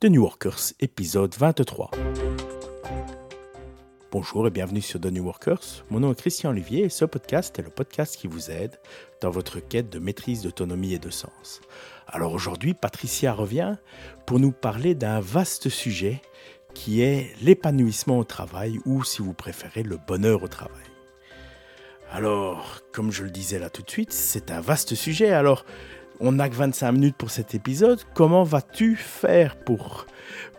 The New Workers, épisode 23. Bonjour et bienvenue sur The New Workers. Mon nom est Christian Olivier et ce podcast est le podcast qui vous aide dans votre quête de maîtrise d'autonomie et de sens. Alors aujourd'hui, Patricia revient pour nous parler d'un vaste sujet qui est l'épanouissement au travail ou, si vous préférez, le bonheur au travail. Alors, comme je le disais là tout de suite, c'est un vaste sujet. Alors, on n'a que 25 minutes pour cet épisode. Comment vas-tu faire pour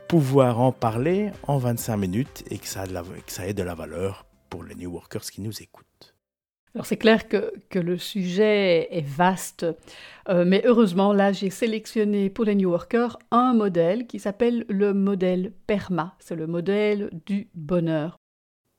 pouvoir en parler en 25 minutes et que ça, ait de la valeur pour les New Workers qui nous écoutent? Alors c'est clair que, le sujet est vaste, euh, mais heureusement, là, j'ai sélectionné pour les New Workers un modèle qui s'appelle le modèle PERMA. C'est le modèle du bonheur.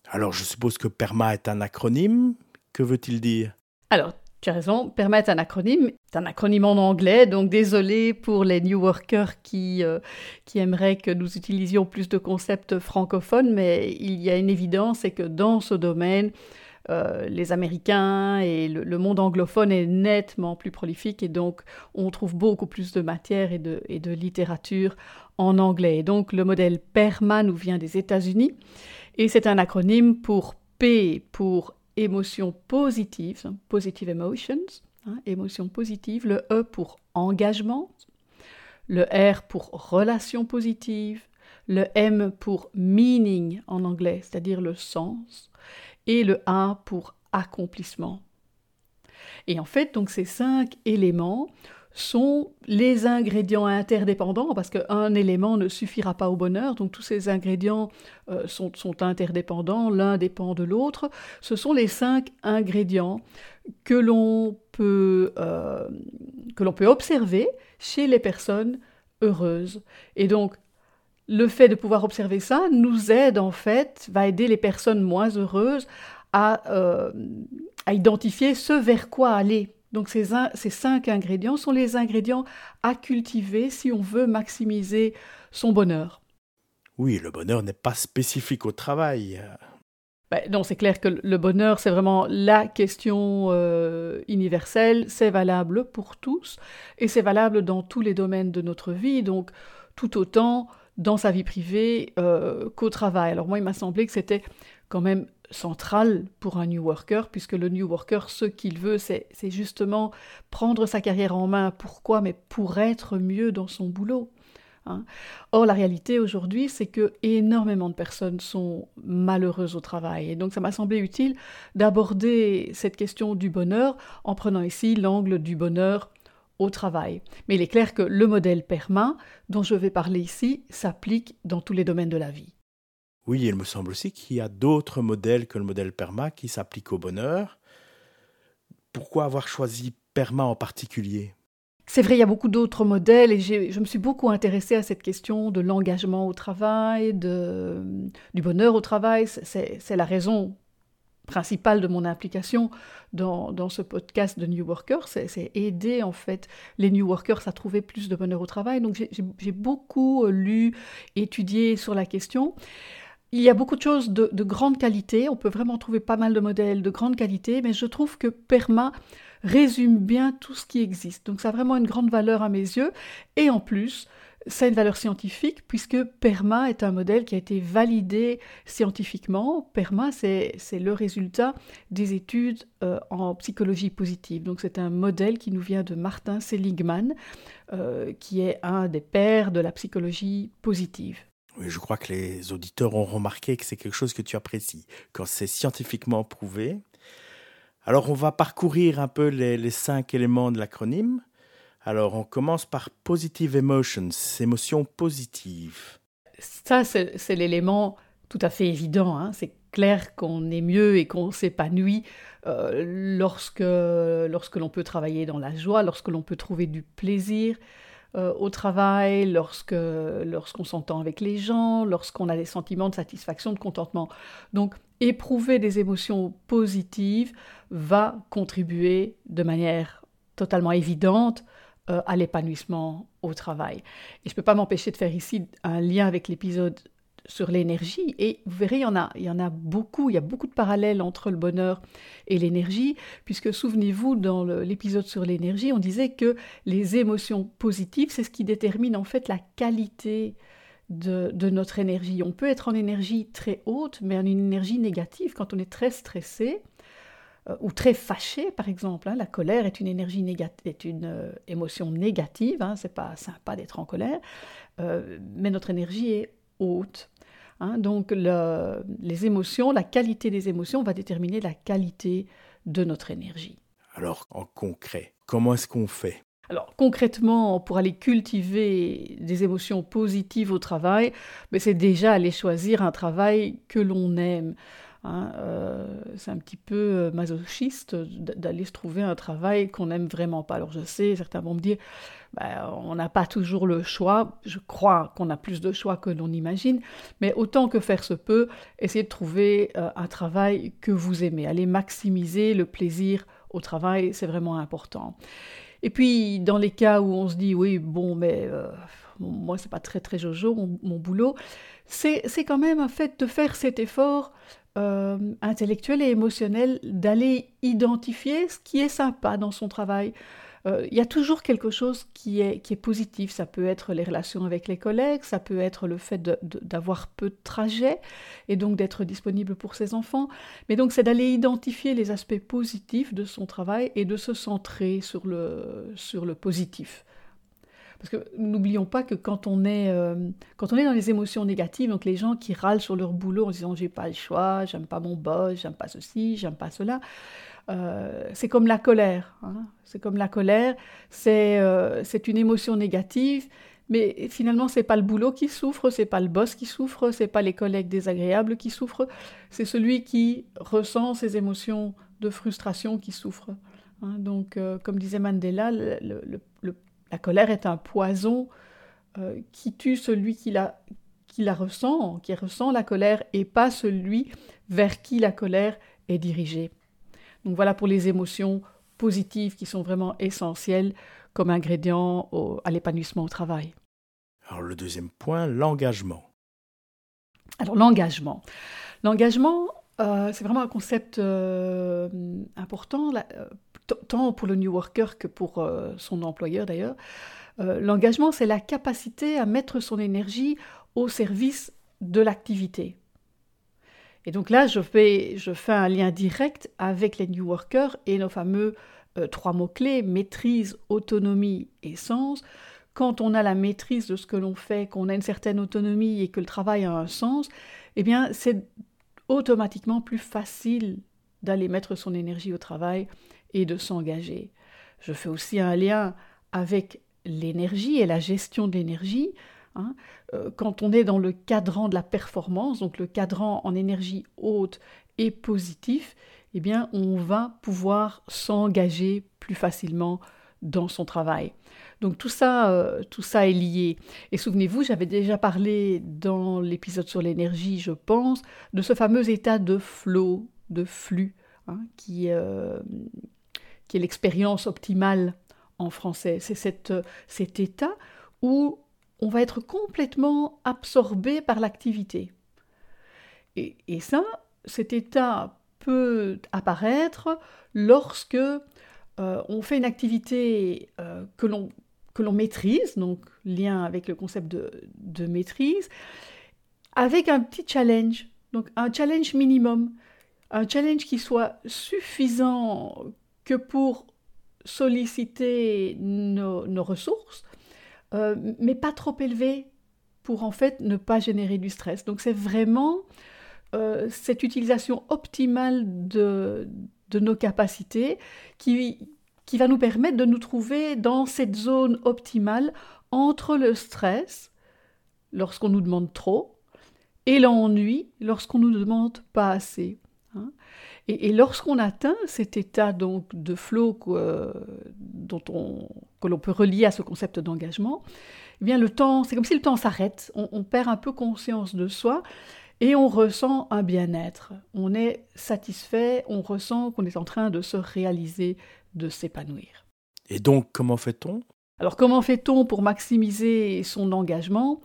Alors je suppose que PERMA est un acronyme. Que veut-il dire? Alors, tu as raison, permettre un acronyme. C'est un acronyme en anglais, donc désolé pour les New Workers qui, euh, qui aimeraient que nous utilisions plus de concepts francophones, mais il y a une évidence, c'est que dans ce domaine, euh, les Américains et le, monde anglophone est nettement plus prolifique et donc on trouve beaucoup plus de matière et de, et de littérature en anglais. Et donc le modèle PERMA nous vient des États-Unis et c'est un acronyme pour P pour émotions positives, positive emotions, hein, émotions positives, le E pour engagement, le R pour relation positive, le M pour meaning en anglais, c'est-à-dire le sens, et le A pour accomplissement. Et en fait, donc ces cinq éléments sont les ingrédients interdépendants, parce qu'un élément ne suffira pas au bonheur, donc tous ces ingrédients euh, sont, interdépendants, l'un dépend de l'autre. Ce sont les cinq ingrédients que l'on peut, euh, peut observer chez les personnes heureuses. Et donc, le fait de pouvoir observer ça nous aide en fait, va aider les personnes moins heureuses à, euh, à identifier ce vers quoi aller donc ces, ces, cinq ingrédients sont les ingrédients à cultiver si on veut maximiser son bonheur. Oui, le bonheur n'est pas spécifique au travail. Ben, non, c'est clair que le bonheur, c'est vraiment la question euh, universelle, c'est valable pour tous, et c'est valable dans tous les domaines de notre vie, donc tout autant dans sa vie privée euh, qu'au travail. Alors moi, il m'a semblé que c'était quand même central pour un New Worker, puisque le New Worker, ce qu'il veut, c'est justement prendre sa carrière en main. Pourquoi? Mais pour être mieux dans son boulot. Hein. Or, la réalité aujourd'hui, c'est que énormément de personnes sont malheureuses au travail. Et donc, ça m'a semblé utile d'aborder cette question du bonheur en prenant ici l'angle du bonheur au travail. Mais il est clair que le modèle PERMA, dont je vais parler ici, s'applique dans tous les domaines de la vie. Oui, il me semble aussi qu'il y a d'autres modèles que le modèle PERMA qui s'appliquent au bonheur. Pourquoi avoir choisi PERMA en particulier? C'est vrai, il y a beaucoup d'autres modèles et je me suis beaucoup intéressée à cette question de l'engagement au travail, de, du bonheur au travail. C'est la raison principale de mon implication dans, dans ce podcast de New Workers, c'est aider en fait les New Workers à trouver plus de bonheur au travail. Donc j'ai beaucoup lu, étudié sur la question. Il y a beaucoup de choses de, grande qualité, on peut vraiment trouver pas mal de modèles de grande qualité, mais je trouve que PERMA résume bien tout ce qui existe. Donc ça a vraiment une grande valeur à mes yeux, et en plus, ça a une valeur scientifique puisque PERMA est un modèle qui a été validé scientifiquement. PERMA, c'est le résultat des études euh, en psychologie positive. Donc c'est un modèle qui nous vient de Martin Seligman, euh, qui est un des pères de la psychologie positive. Je crois que les auditeurs ont remarqué que c'est quelque chose que tu apprécies, quand c'est scientifiquement prouvé. Alors on va parcourir un peu les, cinq éléments de l'acronyme. Alors on commence par positive emotions, émotions positives. Ça, c'est l'élément tout à fait évident. Hein. C'est clair qu'on est mieux et qu'on s'épanouit euh, lorsque, lorsque l'on peut travailler dans la joie, lorsque l'on peut trouver du plaisir, euh, au travail, lorsque lorsqu'on s'entend avec les gens, lorsqu'on a des sentiments de satisfaction, de contentement. Donc, éprouver des émotions positives va contribuer de manière totalement évidente euh, à l'épanouissement au travail. Et je ne peux pas m'empêcher de faire ici un lien avec l'épisode sur l'énergie. Et vous verrez, il y, en a, il y en a beaucoup, il y a beaucoup de parallèles entre le bonheur et l'énergie, puisque souvenez-vous, dans l'épisode sur l'énergie, on disait que les émotions positives, c'est ce qui détermine en fait la qualité de, notre énergie. On peut être en énergie très haute, mais en une énergie négative quand on est très stressé euh, ou très fâché, par exemple. Hein. La colère est une énergie négative, est une euh, émotion négative. Hein. C'est pas sympa d'être en colère, euh, mais notre énergie est haute. Hein, donc les émotions, la qualité des émotions va déterminer la qualité de notre énergie. Alors en concret, comment est-ce qu'on fait? Alors concrètement, pour aller cultiver des émotions positives au travail, mais c'est déjà aller choisir un travail que l'on aime. Hein, euh, c'est un petit peu euh, masochiste d'aller se trouver un travail qu'on n'aime vraiment pas. Alors je sais, certains vont me dire, ben, on n'a pas toujours le choix. Je crois qu'on a plus de choix que l'on imagine, mais autant que faire se peut, essayez de trouver euh, un travail que vous aimez. Allez maximiser le plaisir au travail, c'est vraiment important. Et puis, dans les cas où on se dit, oui, bon, mais euh, moi, c'est pas très, très jojo, mon, mon boulot, c'est quand même un fait de faire cet effort euh, intellectuel et émotionnel d'aller identifier ce qui est sympa dans son travail. Euh, il y a toujours quelque chose qui est, qui est positif. Ça peut être les relations avec les collègues, ça peut être le fait d'avoir peu de trajets et donc d'être disponible pour ses enfants. Mais donc c'est d'aller identifier les aspects positifs de son travail et de se centrer sur le, sur le positif. Parce que n'oublions pas que quand on, est, euh, quand on est dans les émotions négatives, donc les gens qui râlent sur leur boulot en disant j'ai pas le choix, j'aime pas mon boss, j'aime pas ceci, j'aime pas cela, euh, c'est comme la colère. Hein. C'est comme la colère, c'est euh, une émotion négative, mais finalement c'est pas le boulot qui souffre, c'est pas le boss qui souffre, c'est pas les collègues désagréables qui souffrent, c'est celui qui ressent ces émotions de frustration qui souffre. Hein. Donc, comme disait Mandela, le, le la colère est un poison euh, qui tue celui qui la, qui la ressent, qui ressent la colère, et pas celui vers qui la colère est dirigée. Donc voilà pour les émotions positives qui sont vraiment essentielles comme ingrédient à l'épanouissement au travail. Alors le deuxième point, l'engagement. Alors l'engagement. L'engagement, euh, c'est vraiment un concept euh, important tant pour le New Worker que pour euh, son employeur d'ailleurs. Euh, l'engagement, c'est la capacité à mettre son énergie au service de l'activité. Et donc là, je fais, je fais un lien direct avec les New Workers et nos fameux euh, trois mots-clés, maîtrise, autonomie et sens. Quand on a la maîtrise de ce que l'on fait, qu'on a une certaine autonomie et que le travail a un sens, eh bien, c'est automatiquement plus facile d'aller mettre son énergie au travail et de s'engager. Je fais aussi un lien avec l'énergie et la gestion de l'énergie. Hein. Euh, quand on est dans le cadran de la performance, donc le cadran en énergie haute et positif, eh bien, on va pouvoir s'engager plus facilement dans son travail. Donc tout ça, euh, tout ça est lié. Et souvenez-vous, j'avais déjà parlé dans l'épisode sur l'énergie, je pense, de ce fameux état de flow, de flux, hein, qui, euh, qui est l'expérience optimale en français. C'est cet état où on va être complètement absorbé par l'activité. Et, ça, cet état peut apparaître lorsque euh, on fait une activité euh, que l'on maîtrise, donc lien avec le concept de, maîtrise, avec un petit challenge, donc un challenge minimum, un challenge qui soit suffisant pour solliciter nos, ressources, euh, mais pas trop élevé pour en fait ne pas générer du stress. Donc c'est vraiment euh, cette utilisation optimale de, de nos capacités qui, qui va nous permettre de nous trouver dans cette zone optimale entre le stress, lorsqu'on nous demande trop, et l'ennui, lorsqu'on nous demande pas assez. Et, lorsqu'on atteint cet état donc de flow dont on, que l'on peut relier à ce concept d'engagement, eh bien le temps, c'est comme si le temps s'arrête, on, perd un peu conscience de soi et on ressent un bien-être. On est satisfait, on ressent qu'on est en train de se réaliser, de s'épanouir. Et donc, comment fait-on? Alors, comment fait-on pour maximiser son engagement?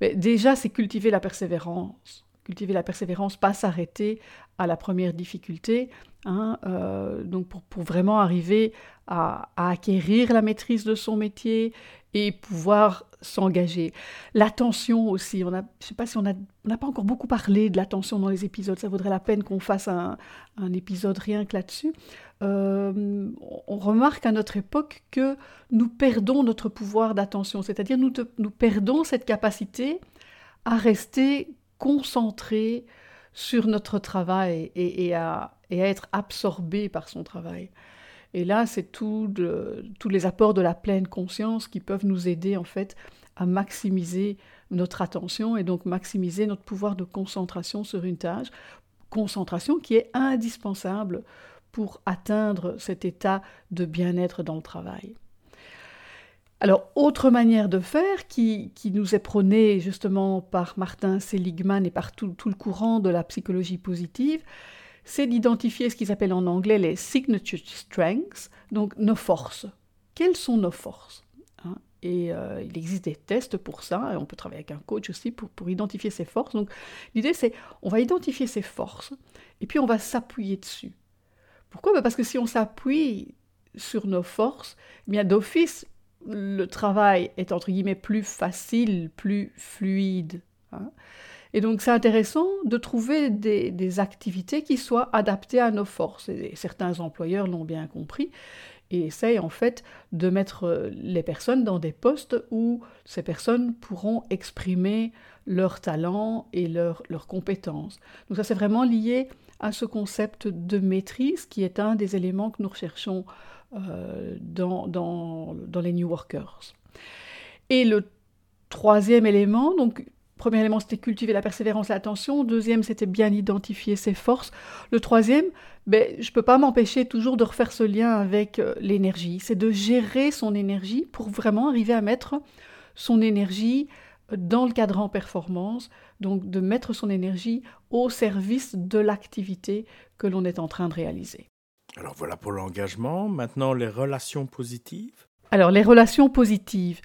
Mais déjà, c'est cultiver la persévérance. Cultiver la persévérance, pas s'arrêter à la première difficulté. Hein, euh, donc pour, vraiment arriver à, acquérir la maîtrise de son métier et pouvoir s'engager. L'attention aussi, on a, je ne sais pas si on n'a pas encore beaucoup parlé de l'attention dans les épisodes, ça vaudrait la peine qu'on fasse un, un, épisode rien que là-dessus. Euh, on remarque à notre époque que nous perdons notre pouvoir d'attention, c'est-à-dire nous, nous perdons cette capacité à rester concentrés sur notre travail et, à, être absorbés par son travail. Et là, c'est tous les apports de la pleine conscience qui peuvent nous aider en fait à maximiser notre attention et donc maximiser notre pouvoir de concentration sur une tâche, concentration qui est indispensable pour atteindre cet état de bien-être dans le travail. Alors, autre manière de faire qui, qui, nous est prônée justement par Martin Seligman et par tout, tout le courant de la psychologie positive, c'est d'identifier ce qu'ils appellent en anglais les signature strengths, donc nos forces. Quelles sont nos forces hein? Et euh, il existe des tests pour ça, et on peut travailler avec un coach aussi pour, pour identifier ses forces. Donc l'idée c'est, on va identifier ses forces, et puis on va s'appuyer dessus. Pourquoi? Ben, Parce que si on s'appuie sur nos forces, eh bien d'office, le travail est entre guillemets plus facile, plus fluide. Hein et donc c'est intéressant de trouver des, activités qui soient adaptées à nos forces. Et certains employeurs l'ont bien compris et essayent en fait de mettre euh, les personnes dans des postes où ces personnes pourront exprimer leurs talents et leurs, compétences. Donc ça c'est vraiment lié à ce concept de maîtrise qui est un des éléments que nous recherchons dans, dans, les New Workers. Et le troisième élément, donc Premier élément, c'était cultiver la persévérance l'attention. Deuxième, c'était bien identifier ses forces. Le troisième, ben, je ne peux pas m'empêcher toujours de refaire ce lien avec euh, l'énergie. C'est de gérer son énergie pour vraiment arriver à mettre son énergie euh, dans le cadran performance, donc de mettre son énergie au service de l'activité que l'on est en train de réaliser. Alors voilà pour l'engagement. Maintenant, les relations positives. Alors les relations positives.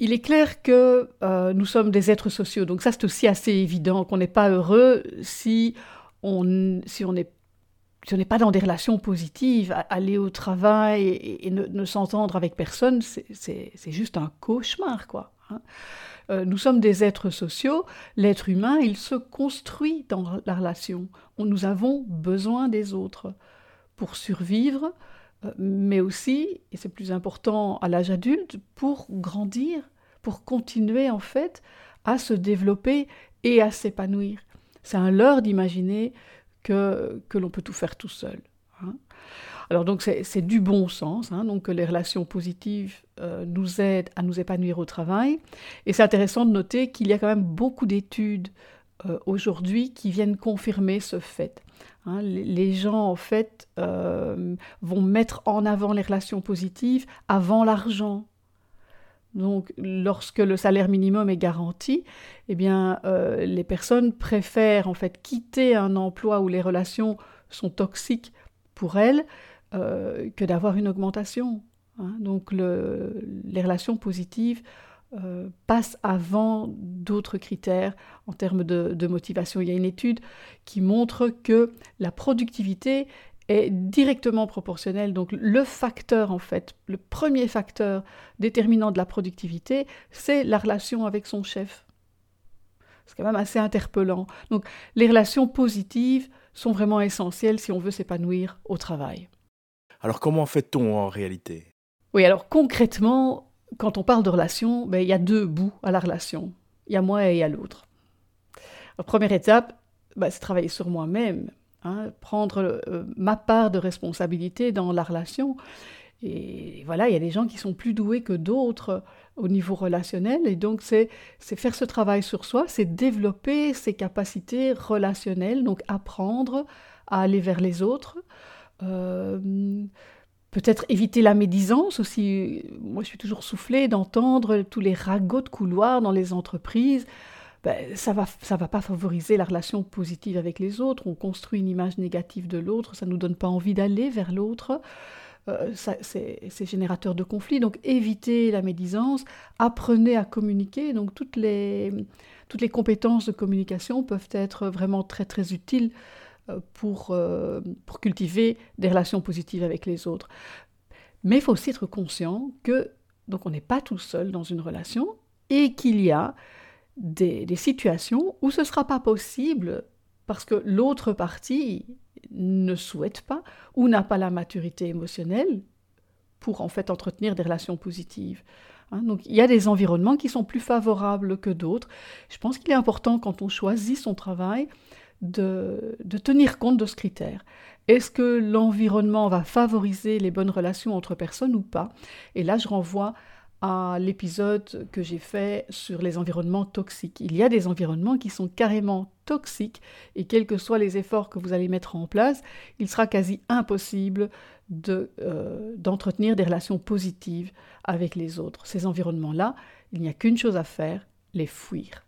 Il est clair que euh, nous sommes des êtres sociaux, donc ça c'est aussi assez évident qu'on n'est pas heureux si on si on n'est si n'est pas dans des relations positives, aller au travail et, ne, s'entendre avec personne, c'est juste un cauchemar, quoi. Hein. Euh, nous sommes des êtres sociaux. L'être humain, il se construit dans la relation. nous avons besoin des autres pour survivre, euh, mais aussi, et c'est plus important à l'âge adulte, pour grandir, pour continuer en fait à se développer et à s'épanouir. C'est un leurre d'imaginer que, que l'on peut tout faire tout seul. Hein. Alors donc c'est du bon sens, hein, donc que les relations positives euh, nous aident à nous épanouir au travail. Et c'est intéressant de noter qu'il y a quand même beaucoup d'études euh, aujourd'hui qui viennent confirmer ce fait. Hein, les gens, en fait, euh, vont mettre en avant les relations positives avant l'argent. Donc, lorsque le salaire minimum est garanti, eh bien, euh, les personnes préfèrent en fait quitter un emploi où les relations sont toxiques pour elles que d'avoir une augmentation. Hein. Donc, les relations positives euh, passe avant d'autres critères en termes de, motivation. Il y a une étude qui montre que la productivité est directement proportionnelle. Donc le facteur, en fait, le premier facteur déterminant de la productivité, c'est la relation avec son chef. C'est quand même assez interpellant. Donc les relations positives sont vraiment essentielles si on veut s'épanouir au travail. Alors comment fait-on en réalité? Oui, alors concrètement, quand on parle de relation, ben, il y a deux bouts à la relation. Il y a moi et il y a l'autre. La première étape, ben, c'est travailler sur moi-même, hein, prendre euh, ma part de responsabilité dans la relation. Et voilà, il y a des gens qui sont plus doués que d'autres au niveau relationnel. Et donc, c'est faire ce travail sur soi, c'est développer ses capacités relationnelles, donc apprendre à aller vers les autres. Euh, Peut-être éviter la médisance aussi. Moi, je suis toujours soufflée d'entendre tous les ragots de couloir dans les entreprises. Ben, ça va, ça va pas favoriser la relation positive avec les autres. On construit une image négative de l'autre. Ça nous donne pas envie d'aller vers l'autre. euh, c'est générateur de conflits. Donc évitez la médisance, apprenez à communiquer. Donc toutes les, toutes les compétences de communication peuvent être vraiment très très utiles pour, euh, pour cultiver des relations positives avec les autres. Mais il faut aussi être conscient que donc on n'est pas tout seul dans une relation et qu'il y a des, des situations où ce ne sera pas possible parce que l'autre partie ne souhaite pas ou n'a pas la maturité émotionnelle pour en fait entretenir des relations positives. Hein. donc il y a des environnements qui sont plus favorables que d'autres. Je pense qu'il est important quand on choisit son travail de, de tenir compte de ce critère. Est-ce que l'environnement va favoriser les bonnes relations entre personnes ou pas? Et là, je renvoie à l'épisode que j'ai fait sur les environnements toxiques. Il y a des environnements qui sont carrément toxiques et quels que soient les efforts que vous allez mettre en place, il sera quasi impossible euh, d'entretenir des relations positives avec les autres. Ces environnements-là, il n'y a qu'une chose à faire, les fuir.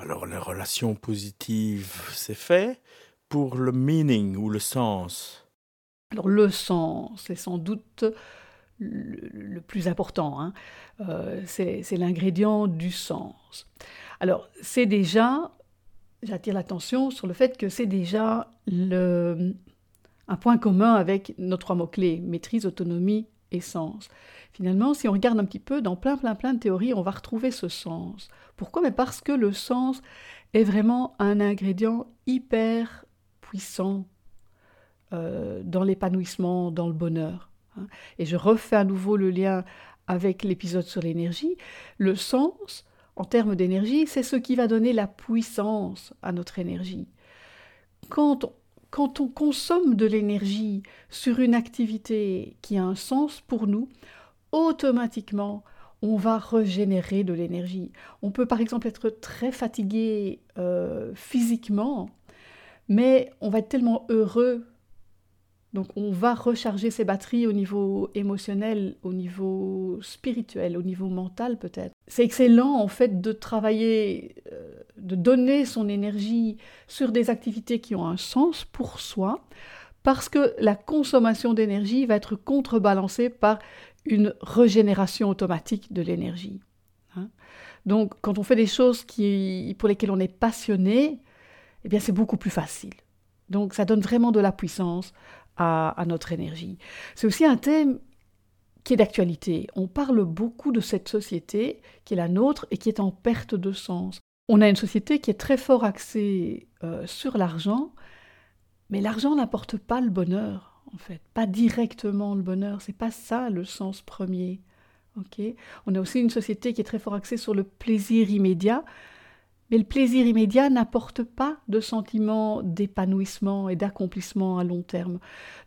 Alors les relations positives, c'est fait pour le meaning ou le sens? Alors le sens, c'est sans doute le, plus important. Hein. Euh, c'est l'ingrédient du sens. Alors, c'est déjà, j'attire l'attention sur le fait que c'est déjà le, un point commun avec nos trois mots-clés, maîtrise, autonomie et sens. Finalement, si on regarde un petit peu dans plein, plein, plein de théories, on va retrouver ce sens. Pourquoi? Mais parce que le sens est vraiment un ingrédient hyper puissant euh, dans l'épanouissement, dans le bonheur. Hein. Et je refais à nouveau le lien avec l'épisode sur l'énergie. Le sens, en termes d'énergie, c'est ce qui va donner la puissance à notre énergie. Quand quand on consomme de l'énergie sur une activité qui a un sens pour nous, automatiquement, on va régénérer de l'énergie. On peut par exemple être très fatigué euh, physiquement, mais on va être tellement heureux donc on va recharger ses batteries au niveau émotionnel, au niveau spirituel, au niveau mental peut-être. C'est excellent en fait de travailler, euh, de donner son énergie sur des activités qui ont un sens pour soi, parce que la consommation d'énergie va être contrebalancée par une régénération automatique de l'énergie. Hein. Donc quand on fait des choses qui, pour lesquelles on est passionné, eh bien c'est beaucoup plus facile. Donc ça donne vraiment de la puissance à, notre énergie. C'est aussi un thème qui est d'actualité. On parle beaucoup de cette société qui est la nôtre et qui est en perte de sens. On a une société qui est très fort axée euh, sur l'argent, mais l'argent n'apporte pas le bonheur, en fait, pas directement le bonheur. C'est pas ça le sens premier. On a aussi une société qui est très fort axée sur le plaisir immédiat, mais le plaisir immédiat n'apporte pas de sentiment d'épanouissement et d'accomplissement à long terme.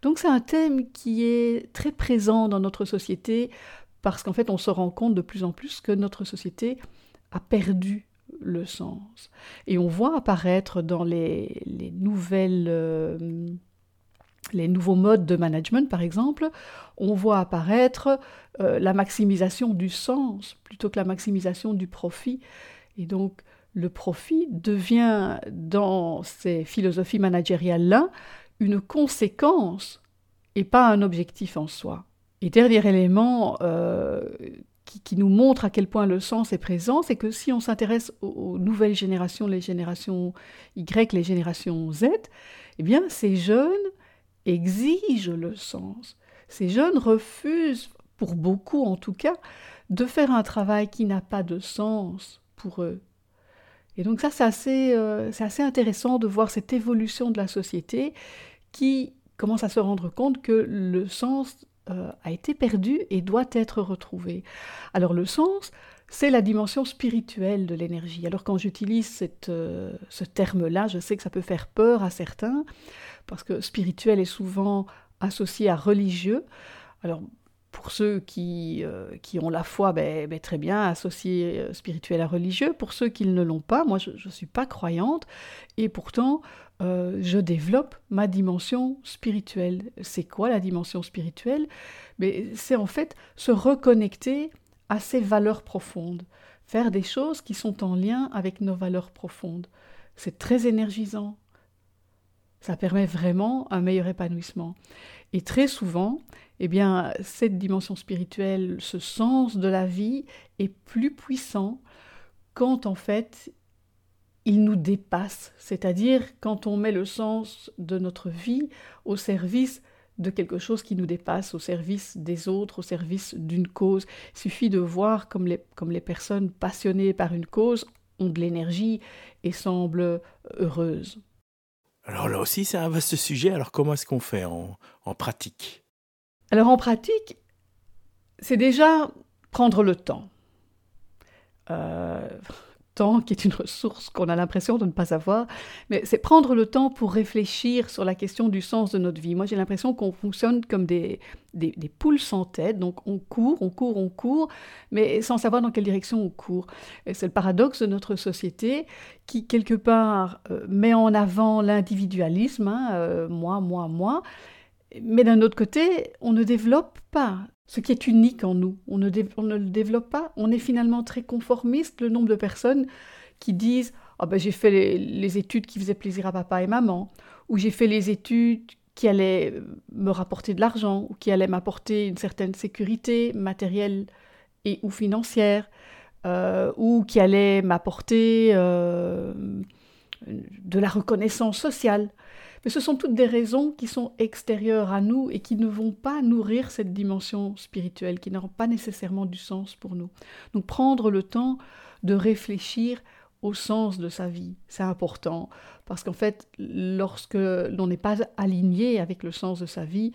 Donc c'est un thème qui est très présent dans notre société parce qu'en fait on se rend compte de plus en plus que notre société a perdu le sens. Et on voit apparaître dans les, nouvelles... Euh, les nouveaux modes de management, par exemple, on voit apparaître euh, la maximisation du sens plutôt que la maximisation du profit. Et donc, le profit devient, dans ces philosophies managériales-là, une conséquence et pas un objectif en soi. Et dernier élément euh, qui, nous montre à quel point le sens est présent, c'est que si on s'intéresse aux, nouvelles générations, les générations Y, les générations Z, eh bien ces jeunes exigent le sens. Ces jeunes refusent, pour beaucoup en tout cas, de faire un travail qui n'a pas de sens pour eux. Et donc ça, c'est assez, euh, assez, intéressant de voir cette évolution de la société qui commence à se rendre compte que le sens euh, a été perdu et doit être retrouvé. Alors le sens, c'est la dimension spirituelle de l'énergie. Alors quand j'utilise euh, ce terme-là, je sais que ça peut faire peur à certains, parce que spirituel est souvent associé à religieux. Alors pour ceux qui, euh, ont la foi, ben, ben, très bien, associé euh, spirituel à religieux. Pour ceux qui ne l'ont pas, moi je ne suis pas croyante, et pourtant je développe ma dimension spirituelle. C'est quoi la dimension spirituelle? Ben, C'est en fait se reconnecter à ses valeurs profondes, faire des choses qui sont en lien avec nos valeurs profondes. C'est très énergisant. Ça permet vraiment un meilleur épanouissement. Et très souvent, eh bien, cette dimension spirituelle, ce sens de la vie est plus puissant quand en fait il nous dépasse, c'est-à-dire quand on met le sens de notre vie au service de quelque chose qui nous dépasse, au service des autres, au service d'une cause. Il suffit de voir comme les, comme les personnes passionnées par une cause ont de l'énergie et semblent heureuses. Alors là aussi, c'est un vaste sujet. Alors comment est-ce qu'on fait en, en pratique? Alors en pratique, c'est déjà prendre le temps. Euh, temps qui est une ressource qu'on a l'impression de ne pas avoir, mais c'est prendre le temps pour réfléchir sur la question du sens de notre vie. Moi, j'ai l'impression qu'on fonctionne comme des, des, poules sans tête, donc on court, on court, on court, mais sans savoir dans quelle direction on court. c'est le paradoxe de notre société qui, quelque part, euh, met en avant l'individualisme, hein, euh, moi, moi, moi, mais d'un autre côté, on ne développe pas ce qui est unique en nous. On ne, le développe pas. On est finalement très conformiste. Le nombre de personnes qui disent oh ben, J'ai fait les, études qui faisaient plaisir à papa et maman, ou j'ai fait les études qui allaient me rapporter de l'argent, ou qui allaient m'apporter une certaine sécurité matérielle et ou financière, euh, ou qui allaient m'apporter euh, de la reconnaissance sociale. Mais ce sont toutes des raisons qui sont extérieures à nous et qui ne vont pas nourrir cette dimension spirituelle, qui n'auront pas nécessairement du sens pour nous. Donc prendre le temps de réfléchir au sens de sa vie, c'est important, parce qu'en fait, lorsque l'on n'est pas aligné avec le sens de sa vie,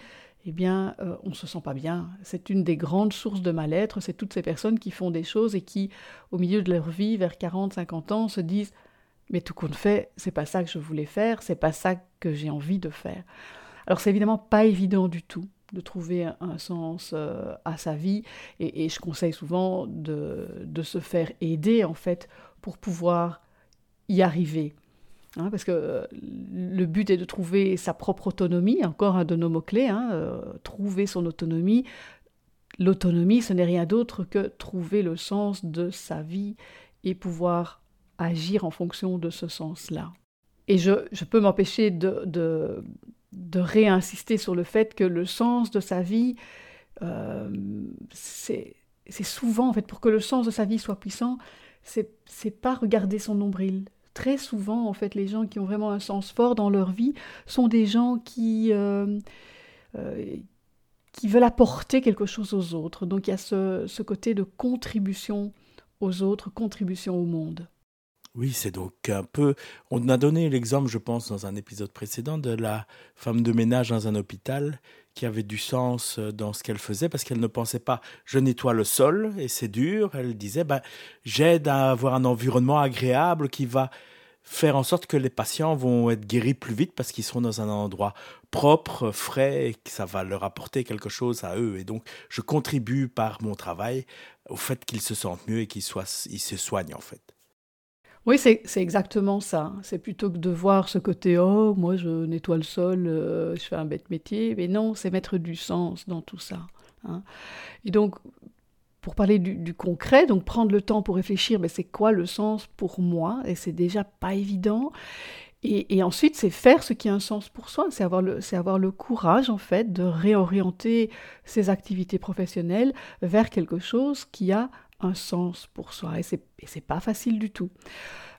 eh bien, euh, on ne se sent pas bien. C'est une des grandes sources de mal-être. C'est toutes ces personnes qui font des choses et qui, au milieu de leur vie, vers 40, 50 ans, se disent mais tout compte fait, c'est pas ça que je voulais faire, c'est pas ça que j'ai envie de faire. Alors c'est évidemment pas évident du tout de trouver un, sens euh, à sa vie et, je conseille souvent de, se faire aider en fait pour pouvoir y arriver. Hein, parce que euh, le but est de trouver sa propre autonomie, encore un de nos mots-clés, hein, euh, trouver son autonomie. L'autonomie, ce n'est rien d'autre que trouver le sens de sa vie et pouvoir agir en fonction de ce sens-là. Et je, peux m'empêcher de, réinsister sur le fait que le sens de sa vie, euh, c'est souvent, en fait, pour que le sens de sa vie soit puissant, c'est pas regarder son nombril. Très souvent, en fait, les gens qui ont vraiment un sens fort dans leur vie sont des gens qui, euh, euh, veulent apporter quelque chose aux autres. Donc il y a ce, ce côté de contribution aux autres, contribution au monde. Oui, c'est donc un peu. On a donné l'exemple, je pense, dans un épisode précédent, de la femme de ménage dans un hôpital qui avait du sens euh, dans ce qu'elle faisait parce qu'elle ne pensait pas je nettoie le sol et c'est dur. Elle disait ben, j'aide à avoir un environnement agréable qui va faire en sorte que les patients vont être guéris plus vite parce qu'ils seront dans un endroit propre, frais, et que ça va leur apporter quelque chose à eux. Et donc, je contribue par mon travail au fait qu'ils se sentent mieux et qu'ils ils se soignent en fait. Oui, c'est exactement ça. C'est plutôt que de voir ce côté oh, moi je nettoie le sol, euh, je fais un bête métier. Mais non, c'est mettre du sens dans tout ça. Hein. Et donc, pour parler du, concret, donc prendre le temps pour réfléchir, mais c'est quoi le sens pour moi? Et c'est déjà pas évident. Et, ensuite, c'est faire ce qui a un sens pour soi, c'est avoir, le, avoir le courage, en fait, de réorienter ses activités professionnelles vers quelque chose qui a un sens pour soi. Et c'est, c'est pas facile du tout.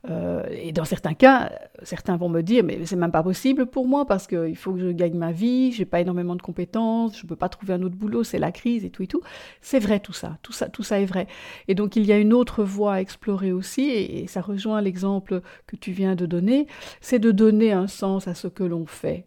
Euh, et dans certains cas, certains vont me dire, mais c'est même pas possible pour moi parce qu'il faut que je gagne ma vie, j'ai pas énormément de compétences, je peux pas trouver un autre boulot, c'est la crise et tout et tout. C'est vrai tout ça, tout ça, tout ça est vrai. Et donc il y a une autre voie à explorer aussi, et, ça rejoint l'exemple que tu viens de donner, c'est de donner un sens à ce que l'on fait.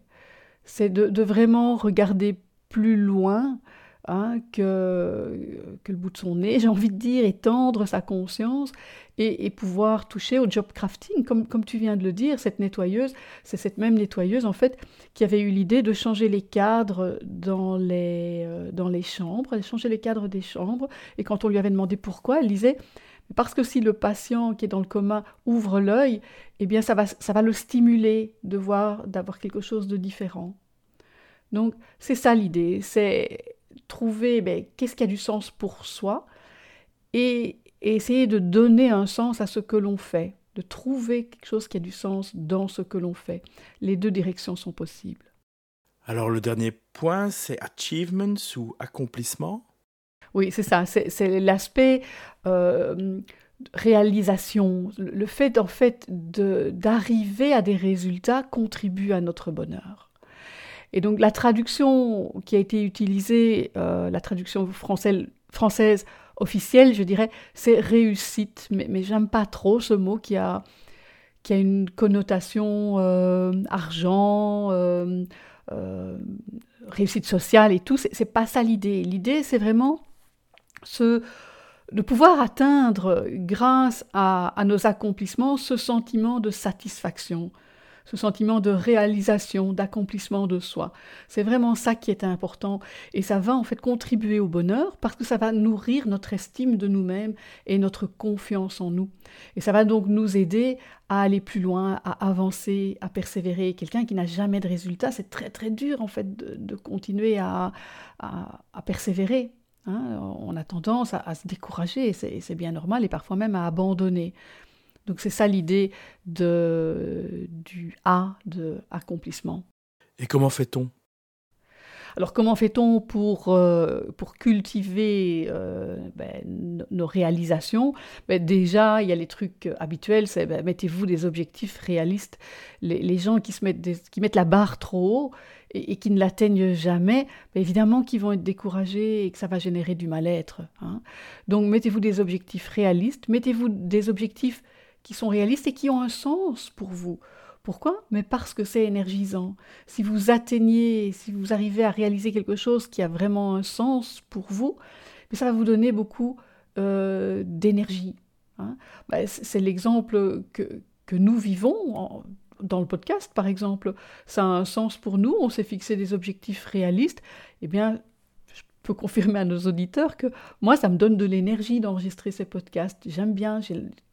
C'est de vraiment regarder plus loin Hein, que, que, le bout de son nez, j'ai envie de dire, étendre sa conscience et, pouvoir toucher au job crafting. Comme, comme tu viens de le dire, cette nettoyeuse, c'est cette même nettoyeuse en fait qui avait eu l'idée de changer les cadres dans les, euh, dans les chambres, elle changeait les cadres des chambres et quand on lui avait demandé pourquoi, elle disait parce que si le patient qui est dans le coma ouvre l'œil, eh bien ça va, ça va le stimuler de voir, d'avoir quelque chose de différent. Donc c'est ça l'idée, c'est trouver ben, qu'est-ce qui a du sens pour soi et, essayer de donner un sens à ce que l'on fait, de trouver quelque chose qui a du sens dans ce que l'on fait. Les deux directions sont possibles. Alors le dernier point, c'est achievements ou accomplissement? Oui, c'est ça, c'est l'aspect euh, réalisation. Le fait en fait d'arriver à des résultats contribue à notre bonheur. Et donc la traduction qui a été utilisée, euh, la traduction française, officielle, je dirais, c'est réussite. Mais, mais j'aime pas trop ce mot qui a, qui a une connotation euh, argent, euh, réussite sociale et tout. C'est pas ça l'idée. L'idée, c'est vraiment de pouvoir atteindre, grâce à, nos accomplissements, ce sentiment de satisfaction, ce sentiment de réalisation, d'accomplissement de soi. C'est vraiment ça qui est important et ça va en fait contribuer au bonheur parce que ça va nourrir notre estime de nous-mêmes et notre confiance en nous. Et ça va donc nous aider à aller plus loin, à avancer, à persévérer. Quelqu'un qui n'a jamais de résultat, c'est très très dur en fait de, continuer à persévérer. Hein, on a tendance à, se décourager, c'est bien normal, et parfois même à abandonner. Donc c'est ça l'idée du A de accomplissement. Et comment fait-on? Alors comment fait-on pour, euh, pour cultiver euh, ben, nos réalisations? Ben, Déjà, il y a les trucs habituels, c'est ben, mettez-vous des objectifs réalistes. Les, gens qui, se mettent qui mettent la barre trop haut et, qui ne l'atteignent jamais, évidemment qu'ils vont être découragés et que ça va générer du mal-être. Hein. Donc mettez-vous des objectifs réalistes, mettez-vous des objectifs qui sont réalistes et qui ont un sens pour vous. Pourquoi? Mais parce que c'est énergisant. Si vous atteignez, si vous arrivez à réaliser quelque chose qui a vraiment un sens pour vous, ça va vous donner beaucoup euh, d'énergie. Hein. Bah, c'est l'exemple que, que, nous vivons dans le podcast, par exemple. Ça a un sens pour nous, on s'est fixé des objectifs réalistes. Eh bien, peux confirmer à nos auditeurs que moi, ça me donne de l'énergie d'enregistrer ces podcasts. J'aime bien,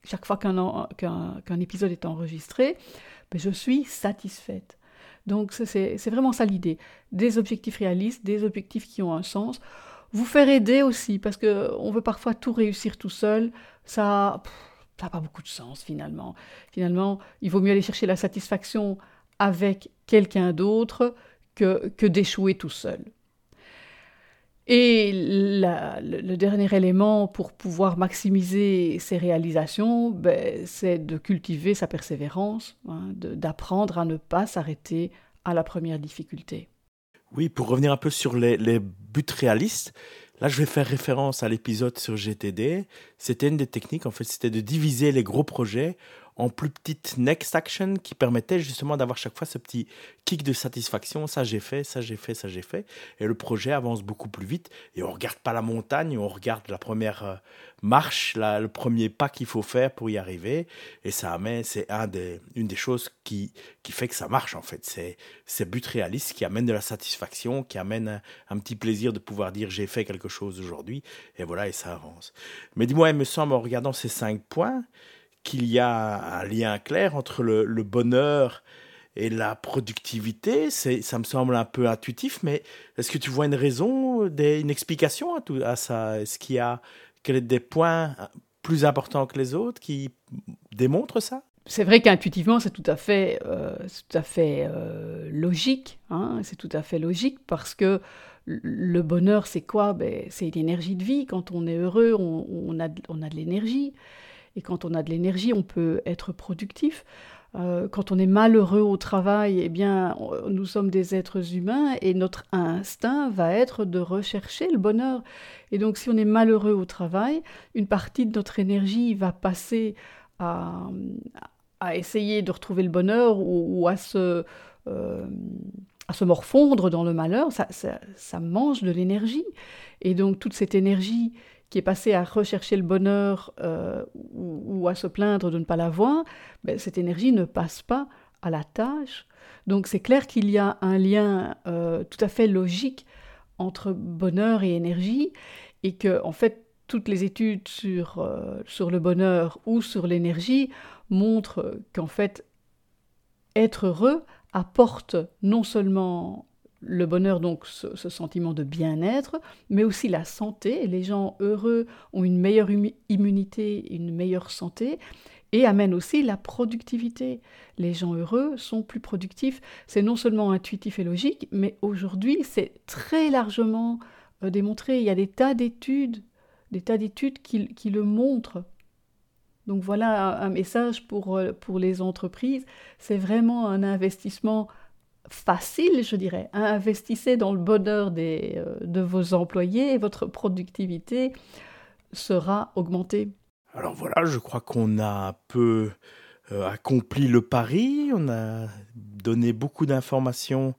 chaque fois qu'un épisode est enregistré, ben, je suis satisfaite. Donc c'est vraiment ça l'idée. Des objectifs réalistes, des objectifs qui ont un sens. Vous faire aider aussi, parce qu'on veut parfois tout réussir tout seul. Ça n'a pas beaucoup de sens finalement. Finalement, il vaut mieux aller chercher la satisfaction avec quelqu'un d'autre que, que d'échouer tout seul. Et le, dernier élément pour pouvoir maximiser ses réalisations, ben, c'est de cultiver sa persévérance, hein, d'apprendre à ne pas s'arrêter à la première difficulté. Oui, pour revenir un peu sur les, les buts réalistes, là je vais faire référence à l'épisode sur GTD. C'était une des techniques, en fait, c'était de diviser les gros projets en plus petite next action qui permettait justement d'avoir chaque fois ce petit kick de satisfaction. Ça j'ai fait, ça j'ai fait, ça j'ai fait. Et le projet avance beaucoup plus vite. Et on regarde pas la montagne, on regarde la première euh, marche, le premier pas qu'il faut faire pour y arriver. Et ça amène, c'est un des, une des choses qui, qui fait que ça marche en fait. C'est ces buts réalistes qui amènent de la satisfaction, qui amènent un, petit plaisir de pouvoir dire j'ai fait quelque chose aujourd'hui. Et voilà, et ça avance. Mais dis-moi, il me semble en regardant ces cinq points, qu'il y a un lien clair entre le, bonheur et la productivité. Ça me semble un peu intuitif, mais est-ce que tu vois une raison, une explication à, tout, à ça? Est-ce qu'il y a des points plus importants que les autres qui démontrent ça? C'est vrai qu'intuitivement, c'est tout à fait, euh, tout à fait euh, logique. Hein, c'est tout à fait logique parce que le bonheur, c'est quoi? Ben, C'est l'énergie de vie. Quand on est heureux, on, a, on a de l'énergie. Et quand on a de l'énergie, on peut être productif. Euh, quand on est malheureux au travail, eh bien, nous sommes des êtres humains et notre instinct va être de rechercher le bonheur. Et donc, si on est malheureux au travail, une partie de notre énergie va passer à, essayer de retrouver le bonheur ou, à se euh, à se morfondre dans le malheur, ça mange de l'énergie. Et donc toute cette énergie qui est passé à rechercher le bonheur euh, ou, à se plaindre de ne pas l'avoir, ben, cette énergie ne passe pas à la tâche. Donc c'est clair qu'il y a un lien euh, tout à fait logique entre bonheur et énergie et que en fait toutes les études sur, euh, sur le bonheur ou sur l'énergie montrent qu'en fait être heureux apporte non seulement le bonheur, donc ce, sentiment de bien-être, mais aussi la santé. Les gens heureux ont une meilleure immunité, une meilleure santé. et amène aussi la productivité. Les gens heureux sont plus productifs. C'est non seulement intuitif et logique, mais aujourd'hui, c'est très largement euh, démontré. Il y a des tas d'études, des tas d'études qui, le montrent. Donc voilà un, message pour, euh, pour les entreprises. C'est vraiment un investissement facile, je dirais. Investissez dans le bonheur des, euh, de vos employés et votre productivité sera augmentée. Alors voilà, je crois qu'on a un peu euh, accompli le pari, on a donné beaucoup d'informations,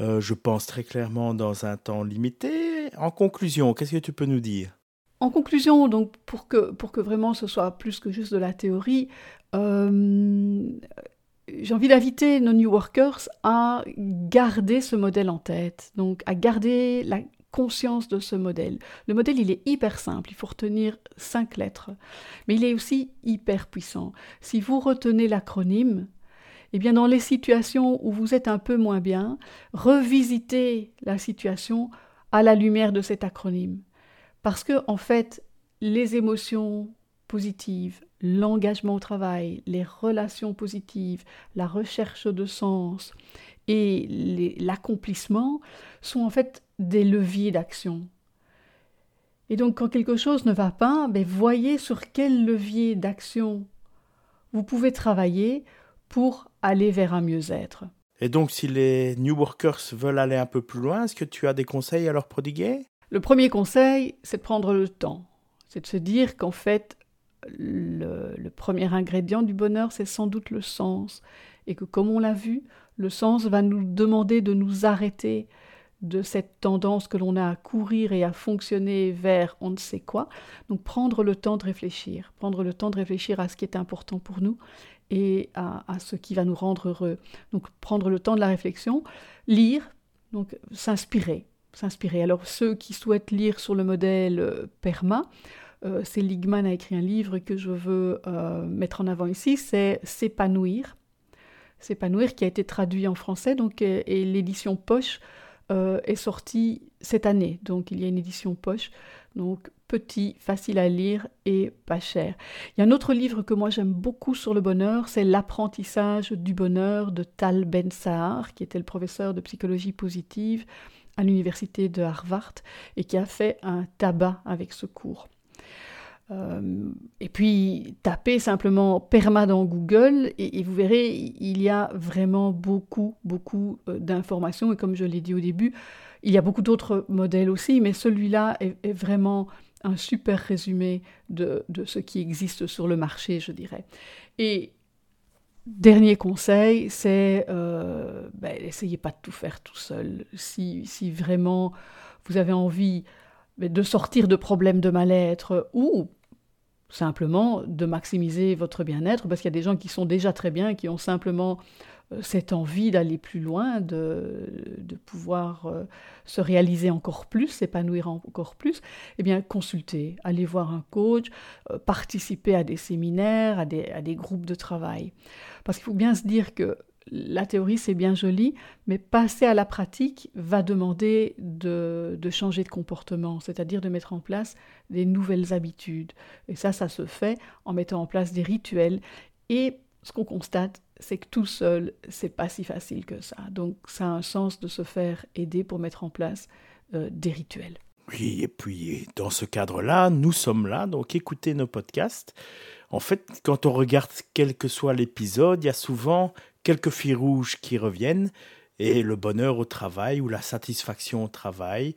euh, je pense très clairement dans un temps limité. En conclusion, qu'est-ce que tu peux nous dire? En conclusion, donc pour que, pour que vraiment ce soit plus que juste de la théorie, euh, j'ai envie d'inviter nos New Workers à garder ce modèle en tête, donc à garder la conscience de ce modèle. Le modèle, il est hyper simple, il faut retenir cinq lettres, mais il est aussi hyper puissant. Si vous retenez l'acronyme, eh bien dans les situations où vous êtes un peu moins bien, revisitez la situation à la lumière de cet acronyme. Parce que, en fait, les émotions positives, l'engagement au travail, les relations positives, la recherche de sens et l'accomplissement sont en fait des leviers d'action. Et donc quand quelque chose ne va pas, ben, voyez sur quel levier d'action vous pouvez travailler pour aller vers un mieux-être. Et donc si les New Workers veulent aller un peu plus loin, est-ce que tu as des conseils à leur prodiguer? Le premier conseil, c'est de prendre le temps. C'est de se dire qu'en fait, le, premier ingrédient du bonheur, c'est sans doute le sens. Et que comme on l'a vu, le sens va nous demander de nous arrêter de cette tendance que l'on a à courir et à fonctionner vers on ne sait quoi. Donc prendre le temps de réfléchir, prendre le temps de réfléchir à ce qui est important pour nous et à, ce qui va nous rendre heureux. Donc prendre le temps de la réflexion, lire, donc s'inspirer, s'inspirer. Alors ceux qui souhaitent lire sur le modèle euh, PERMA, euh, c'est Ligman a écrit un livre que je veux euh, mettre en avant ici, c'est S'épanouir. S'épanouir qui a été traduit en français, donc et l'édition Poche euh, est sorti cette année. Donc il y a une édition poche. Donc petit, facile à lire et pas cher. Il y a un autre livre que moi j'aime beaucoup sur le bonheur, c'est L'apprentissage du bonheur de Tal Ben Sahar, qui était le professeur de psychologie positive à l'université de Harvard et qui a fait un tabac avec ce cours. Euh, et puis, tapez simplement PERMA dans Google et, vous verrez, il y a vraiment beaucoup, beaucoup euh, d'informations. Et comme je l'ai dit au début, il y a beaucoup d'autres modèles aussi, mais celui-là est, vraiment un super résumé de, ce qui existe sur le marché, je dirais. Et dernier conseil, c'est euh, ben, pas de tout faire tout seul. Si, si vraiment vous avez envie de sortir de problèmes de mal-être ou simplement de maximiser votre bien-être, parce qu'il y a des gens qui sont déjà très bien, qui ont simplement euh, cette envie d'aller plus loin, de, pouvoir euh, se réaliser encore plus, s'épanouir encore plus, eh bien, consultez, allez voir un coach, euh, participez à des séminaires, à des, à des groupes de travail. Parce qu'il faut bien se dire que la théorie, c'est bien joli, mais passer à la pratique va demander de, changer de comportement, c'est-à-dire de mettre en place des nouvelles habitudes. Et ça, ça se fait en mettant en place des rituels. Et ce qu'on constate, c'est que tout seul, c'est pas si facile que ça. Donc, ça a un sens de se faire aider pour mettre en place euh, des rituels. Oui, et puis dans ce cadre-là, nous sommes là, donc écoutez nos podcasts. En fait, quand on regarde quel que soit l'épisode, il y a souvent quelques fils rouges qui reviennent, et le bonheur au travail ou la satisfaction au travail,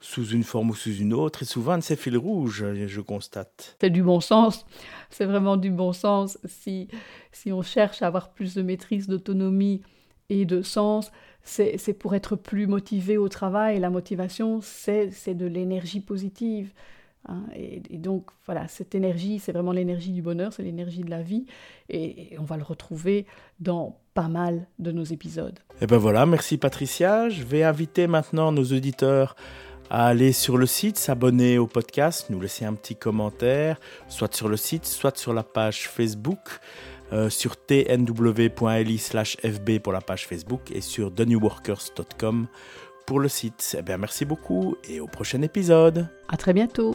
sous une forme ou sous une autre, et souvent de ces fils rouges, je constate. C'est du bon sens, c'est vraiment du bon sens. Si, si on cherche à avoir plus de maîtrise, d'autonomie et de sens, c'est pour être plus motivé au travail. La motivation, c'est de l'énergie positive. Hein, et, donc voilà, cette énergie, c'est vraiment l'énergie du bonheur, c'est l'énergie de la vie, et, on va le retrouver dans pas mal de nos épisodes. Et ben voilà, merci Patricia. Je vais inviter maintenant nos auditeurs à aller sur le site, s'abonner au podcast, nous laisser un petit commentaire, soit sur le site, soit sur la page Facebook. Euh, sur tnw.li fb pour la page Facebook et sur thenewworkers.com le site. Eh bien, merci beaucoup et au prochain épisode. À très bientôt.